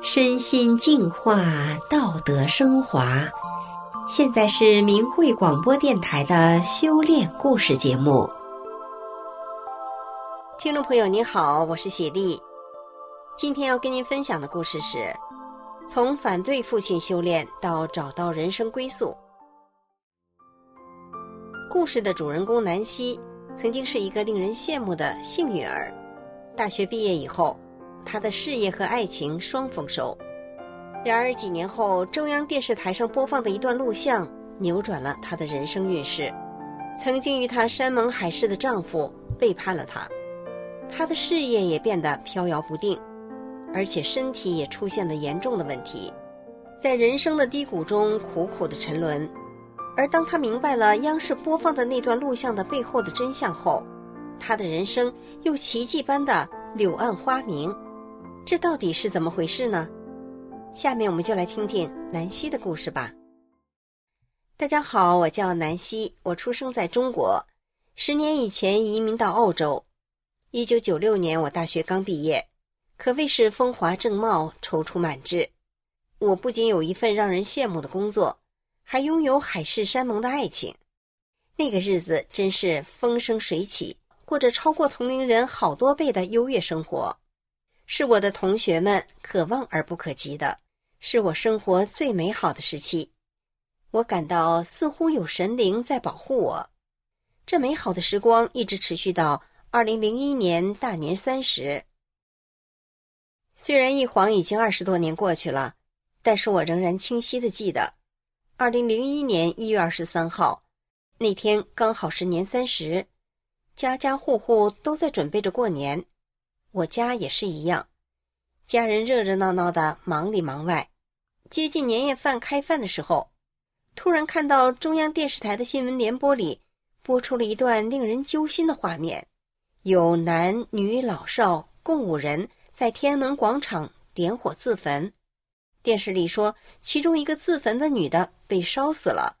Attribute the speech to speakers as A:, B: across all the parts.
A: 身心净化，道德升华。现在是明慧广播电台的修炼故事节目。听众朋友，您好，我是雪莉。今天要跟您分享的故事是：从反对父亲修炼到找到人生归宿。故事的主人公南希，曾经是一个令人羡慕的幸运儿。大学毕业以后，他的事业和爱情双丰收。然而几年后，中央电视台上播放的一段录像扭转了他的人生运势。曾经与他山盟海誓的丈夫背叛了他，他的事业也变得飘摇不定，而且身体也出现了严重的问题，在人生的低谷中苦苦的沉沦。而当他明白了央视播放的那段录像的背后的真相后，他的人生又奇迹般的柳暗花明。这到底是怎么回事呢？下面我们就来听听南希的故事吧。大家好，我叫南希，我出生在中国，十年以前移民到澳洲。一九九六年，我大学刚毕业，可谓是风华正茂、踌躇满志。我不仅有一份让人羡慕的工作，还拥有海誓山盟的爱情。那个日子真是风生水起，过着超过同龄人好多倍的优越生活。是我的同学们可望而不可及的，是我生活最美好的时期。我感到似乎有神灵在保护我。这美好的时光一直持续到二零零一年大年三十。虽然一晃已经二十多年过去了，但是我仍然清晰的记得，二零零一年一月二十三号那天刚好是年三十，家家户户都在准备着过年。我家也是一样，家人热热闹闹的忙里忙外。接近年夜饭开饭的时候，突然看到中央电视台的新闻联播里播出了一段令人揪心的画面：有男女老少共五人在天安门广场点火自焚。电视里说，其中一个自焚的女的被烧死了，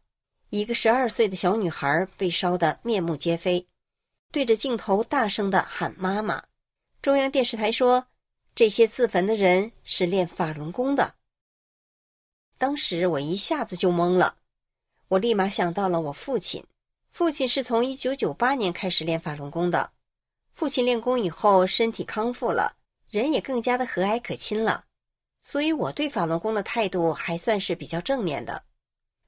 A: 一个十二岁的小女孩被烧得面目皆非，对着镜头大声地喊“妈妈”。中央电视台说，这些自焚的人是练法轮功的。当时我一下子就懵了，我立马想到了我父亲。父亲是从一九九八年开始练法轮功的。父亲练功以后身体康复了，人也更加的和蔼可亲了，所以我对法轮功的态度还算是比较正面的。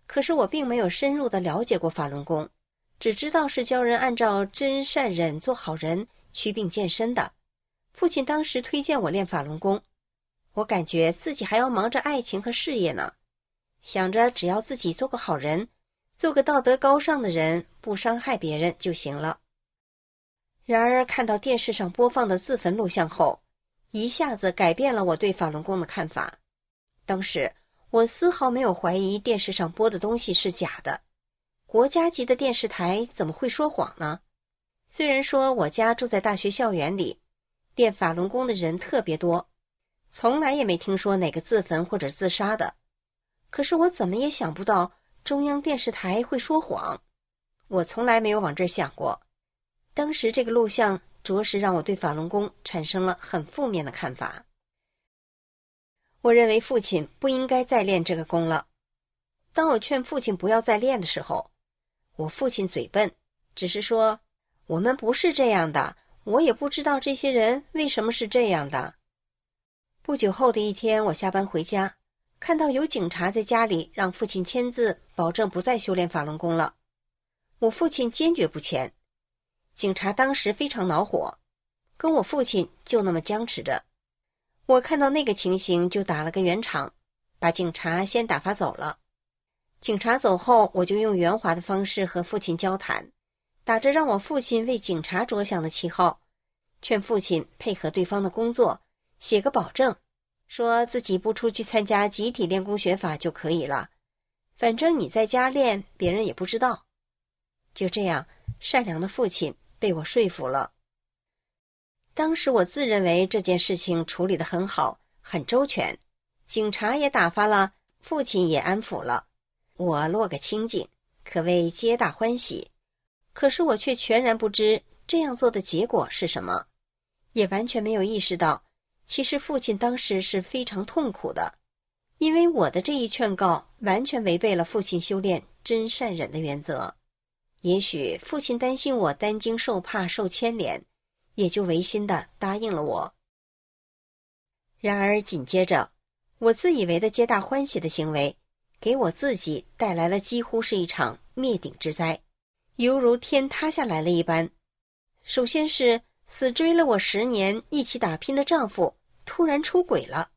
A: 可是我并没有深入的了解过法轮功，只知道是教人按照真善忍做好人，祛病健身的。父亲当时推荐我练法轮功，我感觉自己还要忙着爱情和事业呢，想着只要自己做个好人，做个道德高尚的人，不伤害别人就行了。然而看到电视上播放的自焚录像后，一下子改变了我对法轮功的看法。当时我丝毫没有怀疑电视上播的东西是假的，国家级的电视台怎么会说谎呢？虽然说我家住在大学校园里。练法轮功的人特别多，从来也没听说哪个自焚或者自杀的。可是我怎么也想不到中央电视台会说谎，我从来没有往这儿想过。当时这个录像着实让我对法轮功产生了很负面的看法。我认为父亲不应该再练这个功了。当我劝父亲不要再练的时候，我父亲嘴笨，只是说我们不是这样的。我也不知道这些人为什么是这样的。不久后的一天，我下班回家，看到有警察在家里让父亲签字，保证不再修炼法轮功了。我父亲坚决不签。警察当时非常恼火，跟我父亲就那么僵持着。我看到那个情形，就打了个圆场，把警察先打发走了。警察走后，我就用圆滑的方式和父亲交谈。打着让我父亲为警察着想的旗号，劝父亲配合对方的工作，写个保证，说自己不出去参加集体练功学法就可以了。反正你在家练，别人也不知道。就这样，善良的父亲被我说服了。当时我自认为这件事情处理得很好，很周全，警察也打发了，父亲也安抚了，我落个清静，可谓皆大欢喜。可是我却全然不知，这样做的结果是什么，也完全没有意识到，其实父亲当时是非常痛苦的，因为我的这一劝告完全违背了父亲修炼真善忍的原则。也许父亲担心我担惊受怕、受牵连，也就违心的答应了我。然而紧接着，我自以为的皆大欢喜的行为，给我自己带来了几乎是一场灭顶之灾，犹如天塌下来了一般。首先是死追了我十年、一起打拼的丈夫突然出轨了，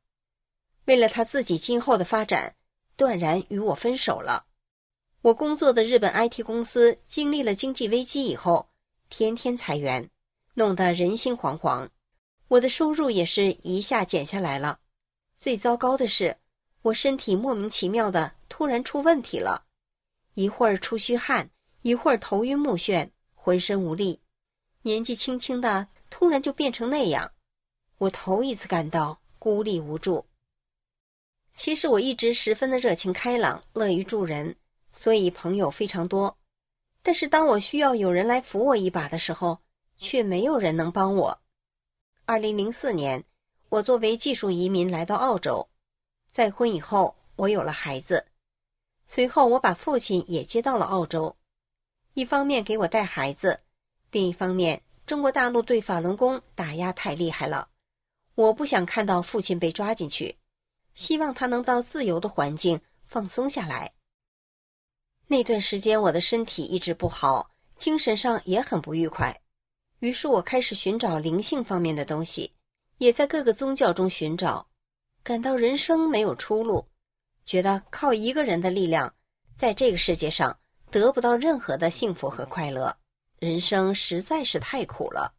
A: 为了他自己今后的发展，断然与我分手了。我工作的日本 IT 公司经历了经济危机以后，天天裁员，弄得人心惶惶。我的收入也是一下减下来了。最糟糕的是，我身体莫名其妙的突然出问题了，一会儿出虚汗，一会儿头晕目眩，浑身无力。年纪轻轻的突然就变成那样，我头一次感到孤立无助。其实我一直十分的热情开朗，乐于助人，所以朋友非常多。但是当我需要有人来扶我一把的时候，却没有人能帮我。二零零四年，我作为技术移民来到澳洲。再婚以后，我有了孩子。随后，我把父亲也接到了澳洲，一方面给我带孩子，另一方面，中国大陆对法轮功打压太厉害了。我不想看到父亲被抓进去，希望他能到自由的环境放松下来。那段时间，我的身体一直不好，精神上也很不愉快。于是我开始寻找灵性方面的东西，也在各个宗教中寻找，感到人生没有出路，觉得靠一个人的力量，在这个世界上得不到任何的幸福和快乐，人生实在是太苦了。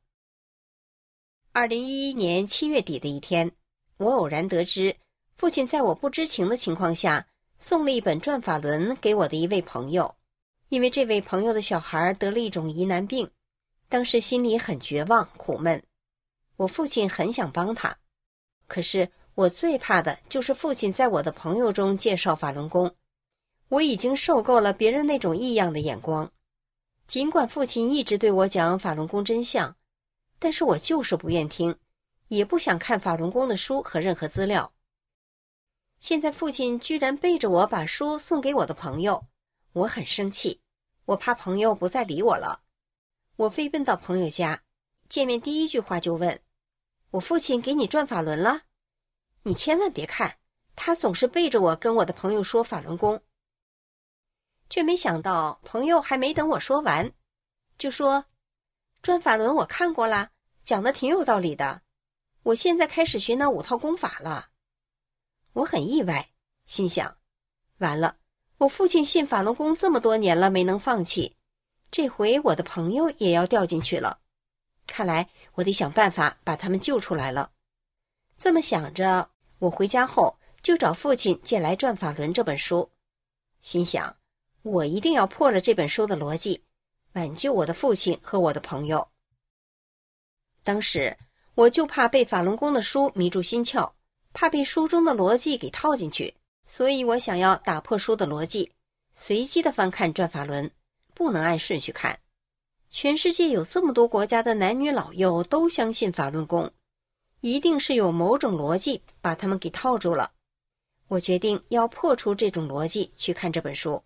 A: 二零一一年七月底的一天，我偶然得知，父亲在我不知情的情况下，送了一本《转法轮》给我的一位朋友，因为这位朋友的小孩得了一种疑难病。当时心里很绝望、苦闷，我父亲很想帮他，可是我最怕的就是父亲在我的朋友中介绍法轮功。我已经受够了别人那种异样的眼光，尽管父亲一直对我讲法轮功真相，但是我就是不愿听，也不想看法轮功的书和任何资料。现在父亲居然背着我把书送给我的朋友，我很生气，我怕朋友不再理我了。我飞奔到朋友家，见面第一句话就问：“我父亲给你转法轮了？你千万别看，他总是背着我跟我的朋友说法轮功。”却没想到朋友还没等我说完，就说：“转法轮我看过了，讲的挺有道理的。我现在开始学那五套功法了。”我很意外，心想：“完了，我父亲信法轮功这么多年了，没能放弃。”这回我的朋友也要掉进去了，看来我得想办法把他们救出来了。这么想着，我回家后就找父亲借来《转法轮》这本书，心想我一定要破了这本书的逻辑，挽救我的父亲和我的朋友。当时我就怕被法轮功的书迷住心窍，怕被书中的逻辑给套进去，所以我想要打破书的逻辑，随机的翻看《转法轮》。不能按顺序看，全世界有这么多国家的男女老幼都相信法轮功，一定是有某种逻辑把他们给套住了。我决定要破除这种逻辑去看这本书。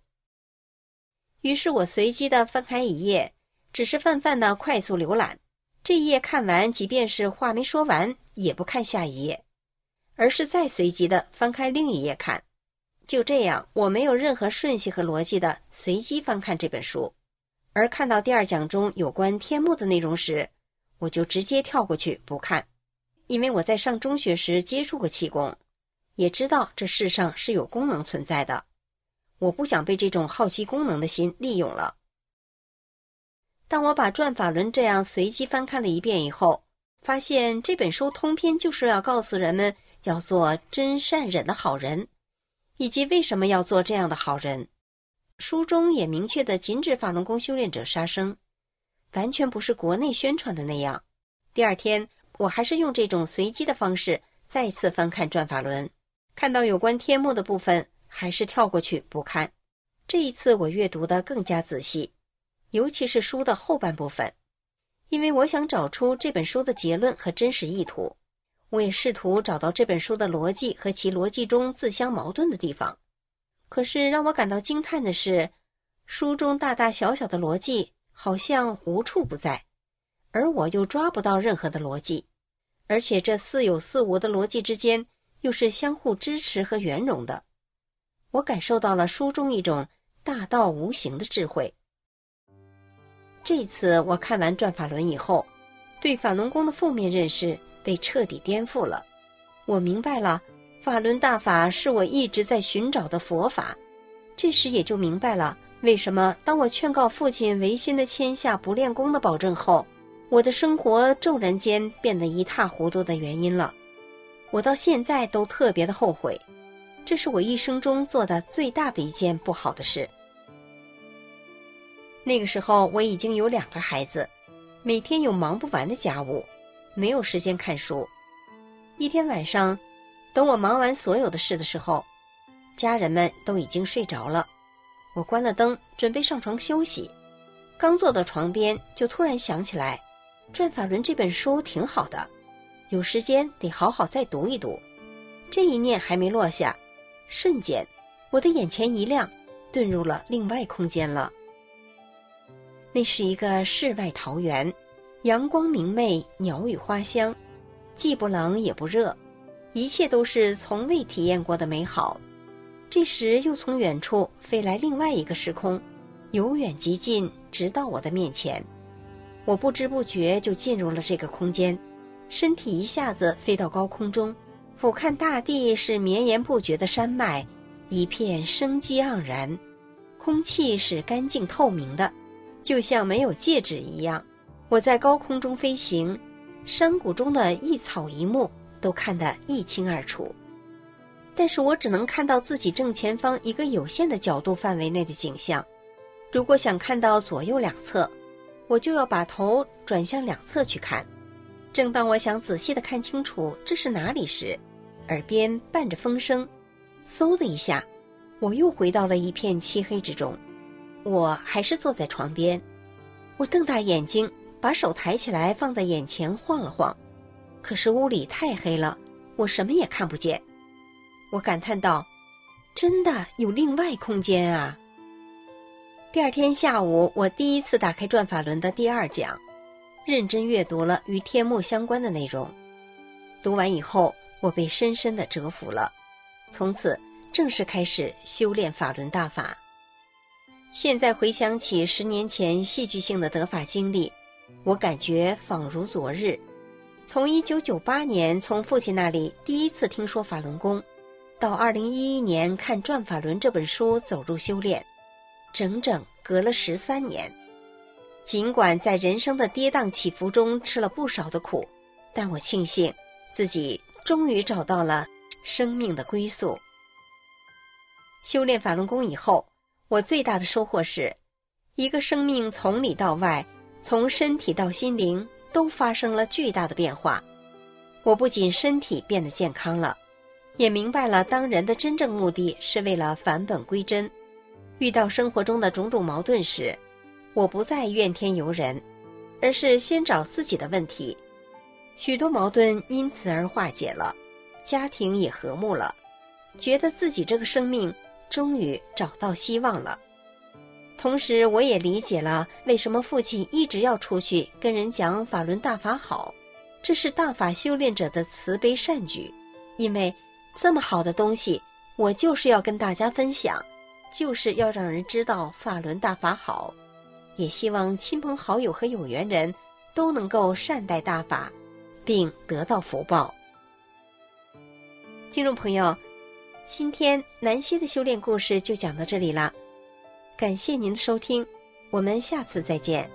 A: 于是我随机的翻开一页，只是泛泛的快速浏览，这一页看完，即便是话没说完，也不看下一页，而是再随机的翻开另一页看。就这样，我没有任何顺序和逻辑的随机翻看这本书，而看到第二讲中有关天目的内容时，我就直接跳过去不看，因为我在上中学时接触过气功，也知道这世上是有功能存在的，我不想被这种好奇功能的心利用了。当我把《转法轮》这样随机翻看了一遍以后，发现这本书通篇就是要告诉人们要做真善忍的好人。以及为什么要做这样的好人？书中也明确的禁止法轮功修炼者杀生，完全不是国内宣传的那样。第二天，我还是用这种随机的方式再次翻看《转法轮》，看到有关天目的部分，还是跳过去不看。这一次我阅读得更加仔细，尤其是书的后半部分，因为我想找出这本书的结论和真实意图。我也试图找到这本书的逻辑和其逻辑中自相矛盾的地方。可是让我感到惊叹的是，书中大大小小的逻辑好像无处不在，而我又抓不到任何的逻辑，而且这似有似无的逻辑之间又是相互支持和圆融的。我感受到了书中一种大道无形的智慧。这次我看完《转法轮》以后，对法轮功的负面认识被彻底颠覆了。我明白了，法轮大法是我一直在寻找的佛法。这时也就明白了，为什么当我劝告父亲违心的签下不练功的保证后，我的生活骤然间变得一塌糊涂的原因了。我到现在都特别的后悔。这是我一生中做的最大的一件不好的事。那个时候我已经有两个孩子，每天有忙不完的家务，没有时间看书。一天晚上，等我忙完所有的事的时候，家人们都已经睡着了。我关了灯，准备上床休息。刚坐到床边，就突然想起来，《转法轮》这本书挺好的，有时间得好好再读一读。这一念还没落下。瞬间，我的眼前一亮，遁入了另外空间了。那是一个世外桃源，阳光明媚，鸟语花香，既不冷也不热，一切都是从未体验过的美好。这时，又从远处飞来另外一个时空，由远及近，直到我的面前。我不知不觉就进入了这个空间，身体一下子飞到高空中。俯瞰大地是绵延不绝的山脉，一片生机盎然；空气是干净透明的，就像没有戒指一样。我在高空中飞行，山谷中的一草一木都看得一清二楚。但是我只能看到自己正前方一个有限的角度范围内的景象。如果想看到左右两侧，我就要把头转向两侧去看。正当我想仔细地看清楚这是哪里时，耳边伴着风声，嗖的一下，我又回到了一片漆黑之中。我还是坐在床边，我瞪大眼睛，把手抬起来放在眼前晃了晃，可是屋里太黑了，我什么也看不见。我感叹道：“真的有另外空间啊！”第二天下午，我第一次打开《转法轮》的第二讲。认真阅读了与天目相关的内容，读完以后，我被深深的折服了，从此正式开始修炼法轮大法。现在回想起十年前戏剧性的得法经历，我感觉仿如昨日。从1998年从父亲那里第一次听说法轮功，到2011年看《转法轮》这本书走入修炼，整整隔了十三年。尽管在人生的跌宕起伏中吃了不少的苦，但我庆幸自己终于找到了生命的归宿。修炼法轮功以后，我最大的收获是，一个生命从里到外，从身体到心灵都发生了巨大的变化。我不仅身体变得健康了，也明白了当人的真正目的是为了返本归真。遇到生活中的种种矛盾时，我不再怨天尤人，而是先找自己的问题，许多矛盾因此而化解了，家庭也和睦了，觉得自己这个生命终于找到希望了。同时，我也理解了为什么父亲一直要出去跟人讲法轮大法好，这是大法修炼者的慈悲善举，因为这么好的东西，我就是要跟大家分享，就是要让人知道法轮大法好。也希望亲朋好友和有缘人都能够善待大法，并得到福报。听众朋友，今天南希的修炼故事就讲到这里了，感谢您的收听，我们下次再见。